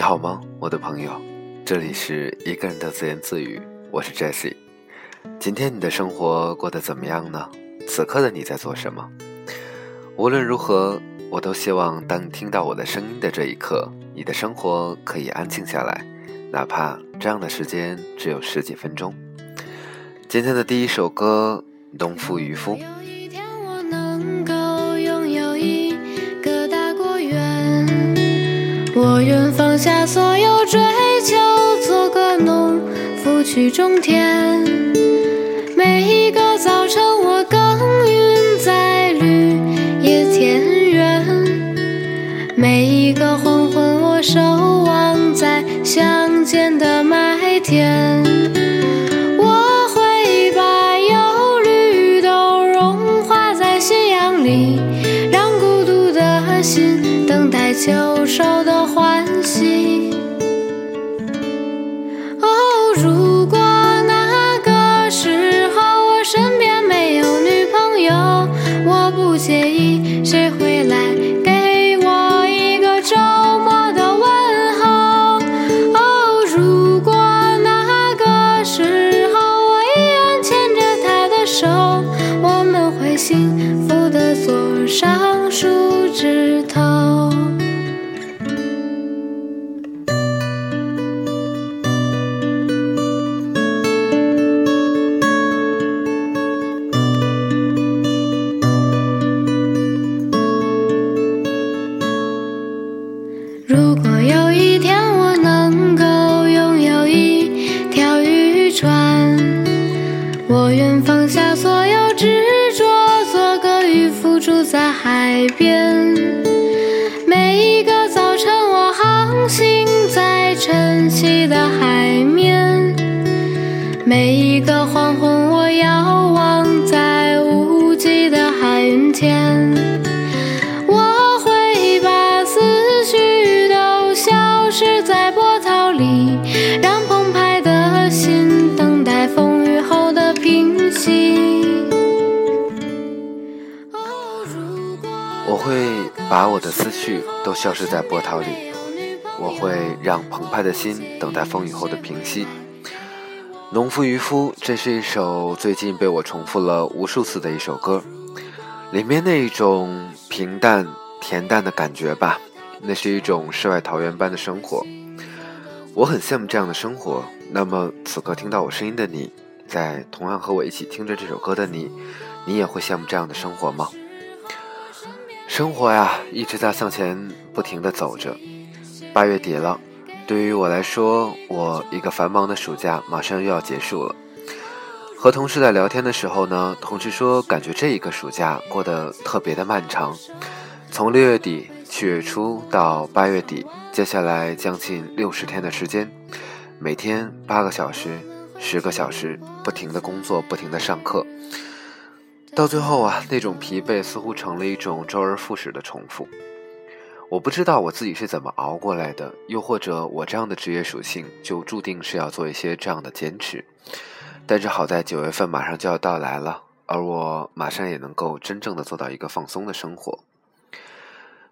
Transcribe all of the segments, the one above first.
你好吗，我的朋友？这里是一个人的自言自语，我是 Jessie。今天你的生活过得怎么样呢？此刻的你在做什么？无论如何，我都希望当你听到我的声音的这一刻，你的生活可以安静下来，哪怕这样的时间只有十几分钟。今天的第一首歌《农夫渔夫》。下所有追求，做个农夫去种田。每一个早晨，我上树枝头。如果有一天我把我的思绪都消失在波涛里，我会让澎湃的心等待风雨后的平息。农夫渔夫，这是一首最近被我重复了无数次的一首歌，里面那一种平淡恬淡的感觉吧，那是一种世外桃源般的生活。我很羡慕这样的生活。那么此刻听到我声音的你，在同样和我一起听着这首歌的你，你也会羡慕这样的生活吗？生活呀，一直在向前不停地走着。八月底了，对于我来说，我一个繁忙的暑假马上又要结束了。和同事在聊天的时候呢，同事说感觉这一个暑假过得特别的漫长，从六月底七月初到八月底，接下来将近六十天的时间，每天八个小时、十个小时，不停的工作，不停的上课。到最后啊，那种疲惫似乎成了一种周而复始的重复。我不知道我自己是怎么熬过来的，又或者我这样的职业属性就注定是要做一些这样的坚持。但是好在九月份马上就要到来了，而我马上也能够真正的做到一个放松的生活。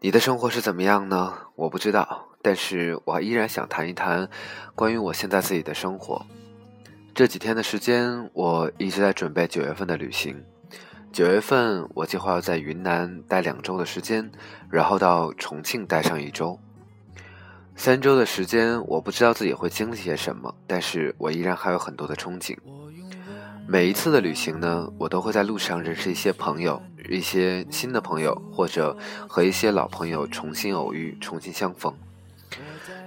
你的生活是怎么样呢？我不知道，但是我依然想谈一谈关于我现在自己的生活。这几天的时间，我一直在准备九月份的旅行。九月份，我计划要在云南待两周的时间，然后到重庆待上一周。三周的时间，我不知道自己会经历些什么，但是我依然还有很多的憧憬。每一次的旅行呢，我都会在路上认识一些朋友，一些新的朋友，或者和一些老朋友重新偶遇、重新相逢。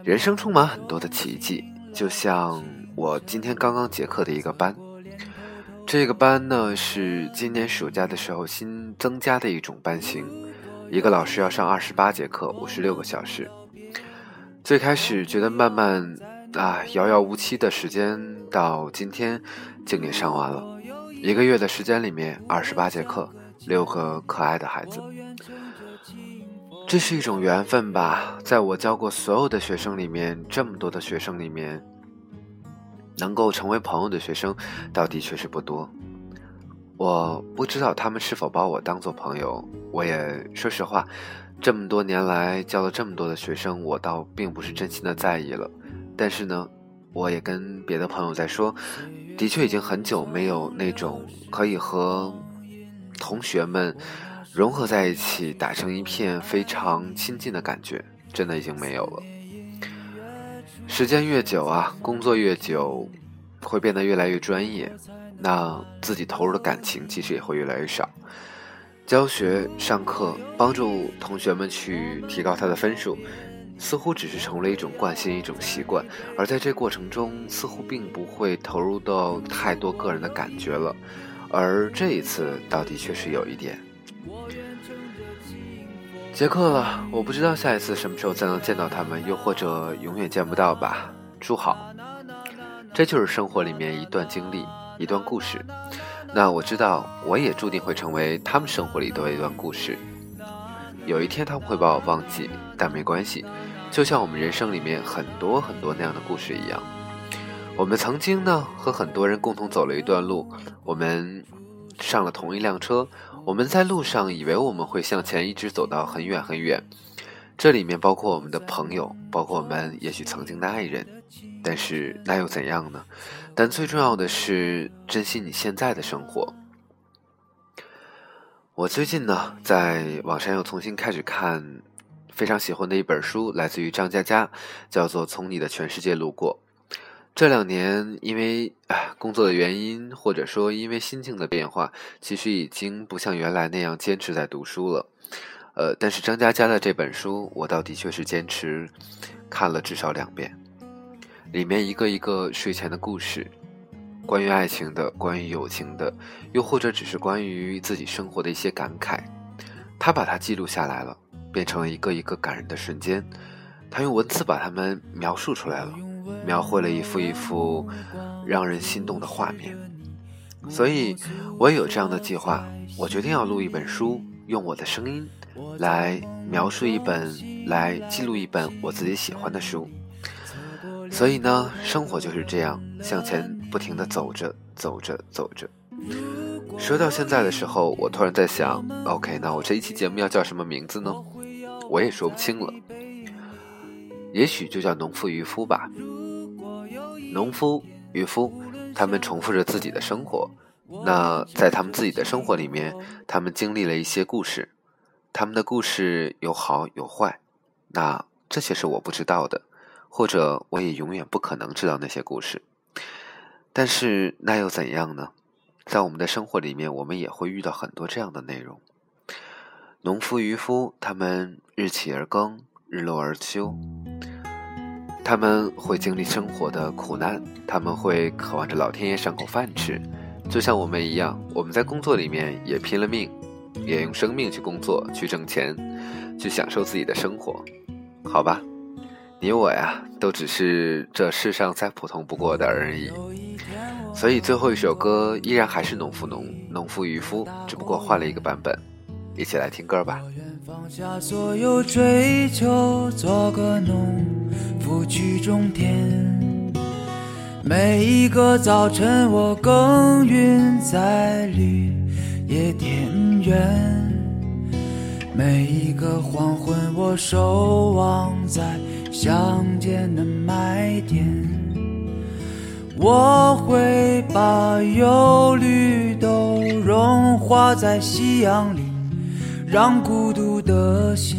人生充满很多的奇迹，就像我今天刚刚结课的一个班。这个班呢是今年暑假的时候新增加的一种班型，一个老师要上二十八节课，五十六个小时。最开始觉得慢慢啊遥遥无期的时间，到今天竟也上完了。一个月的时间里面，二十八节课，六个可爱的孩子，这是一种缘分吧？在我教过所有的学生里面，这么多的学生里面。能够成为朋友的学生，倒的确是不多。我不知道他们是否把我当做朋友。我也说实话，这么多年来教了这么多的学生，我倒并不是真心的在意了。但是呢，我也跟别的朋友在说，的确已经很久没有那种可以和同学们融合在一起，打成一片非常亲近的感觉，真的已经没有了。时间越久啊，工作越久，会变得越来越专业，那自己投入的感情其实也会越来越少。教学、上课，帮助同学们去提高他的分数，似乎只是成了一种惯性、一种习惯，而在这过程中，似乎并不会投入到太多个人的感觉了。而这一次，倒的确是有一点。结课了，我不知道下一次什么时候再能见到他们，又或者永远见不到吧。祝好，这就是生活里面一段经历，一段故事。那我知道，我也注定会成为他们生活里的一段故事。有一天他们会把我忘记，但没关系，就像我们人生里面很多很多那样的故事一样。我们曾经呢，和很多人共同走了一段路，我们上了同一辆车。我们在路上以为我们会向前一直走到很远很远，这里面包括我们的朋友，包括我们也许曾经的爱人，但是那又怎样呢？但最重要的是珍惜你现在的生活。我最近呢，在网上又重新开始看非常喜欢的一本书，来自于张嘉佳，叫做《从你的全世界路过》。这两年，因为啊工作的原因，或者说因为心境的变化，其实已经不像原来那样坚持在读书了。呃，但是张嘉佳的这本书，我倒的确是坚持看了至少两遍。里面一个一个睡前的故事，关于爱情的，关于友情的，又或者只是关于自己生活的一些感慨，他把它记录下来了，变成了一个一个感人的瞬间。他用文字把它们描述出来了。描绘了一幅一幅让人心动的画面，所以我也有这样的计划。我决定要录一本书，用我的声音来描述一本，来记录一本我自己喜欢的书。所以呢，生活就是这样，向前不停地走着，走着，走着。说到现在的时候，我突然在想，OK，那我这一期节目要叫什么名字呢？我也说不清了。也许就叫农夫渔夫吧。农夫、渔夫，他们重复着自己的生活。那在他们自己的生活里面，他们经历了一些故事，他们的故事有好有坏。那这些是我不知道的，或者我也永远不可能知道那些故事。但是那又怎样呢？在我们的生活里面，我们也会遇到很多这样的内容。农夫、渔夫，他们日起而耕，日落而休。他们会经历生活的苦难，他们会渴望着老天爷赏口饭吃，就像我们一样。我们在工作里面也拼了命，也用生命去工作、去挣钱、去享受自己的生活，好吧？你我呀，都只是这世上再普通不过的而已。所以最后一首歌依然还是农夫农农夫渔夫，只不过换了一个版本。一起来听歌吧。不去终点。每一个早晨，我耕耘在绿野田园；每一个黄昏，我守望在乡间的麦田。我会把忧虑都融化在夕阳里。让孤独的心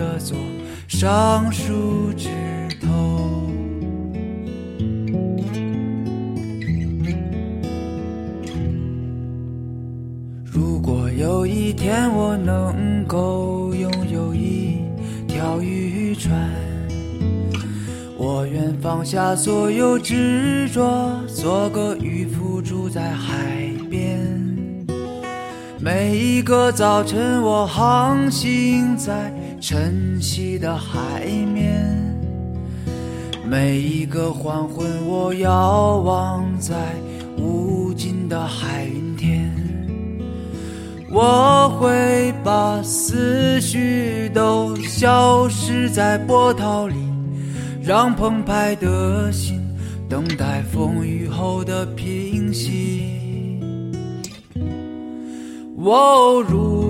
的坐上树枝头。如果有一天我能够拥有一条渔船，我愿放下所有执着，做个渔夫，住在海。边，每一个早晨，我航行在晨曦的海面；每一个黄昏，我遥望在无尽的海云天。我会把思绪都消失在波涛里，让澎湃的心等待风雨后的平息。哦，如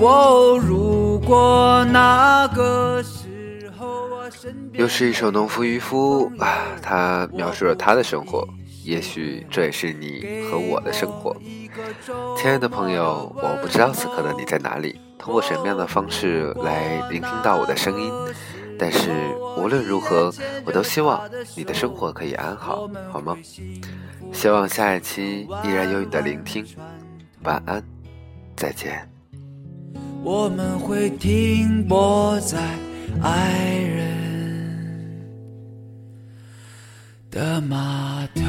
哦，如果那个时候我身边又是一首《农夫渔夫》啊，他描述了他的生活，也许这也是你和我的生活。亲爱的朋友，我不知道此刻的你在哪里，通过什么样的方式来聆听到我的声音，但是无论如何，我都希望你的生活可以安好，好吗？希望下一期依然有你的聆听，晚安，再见。我们会停泊在爱人的码头。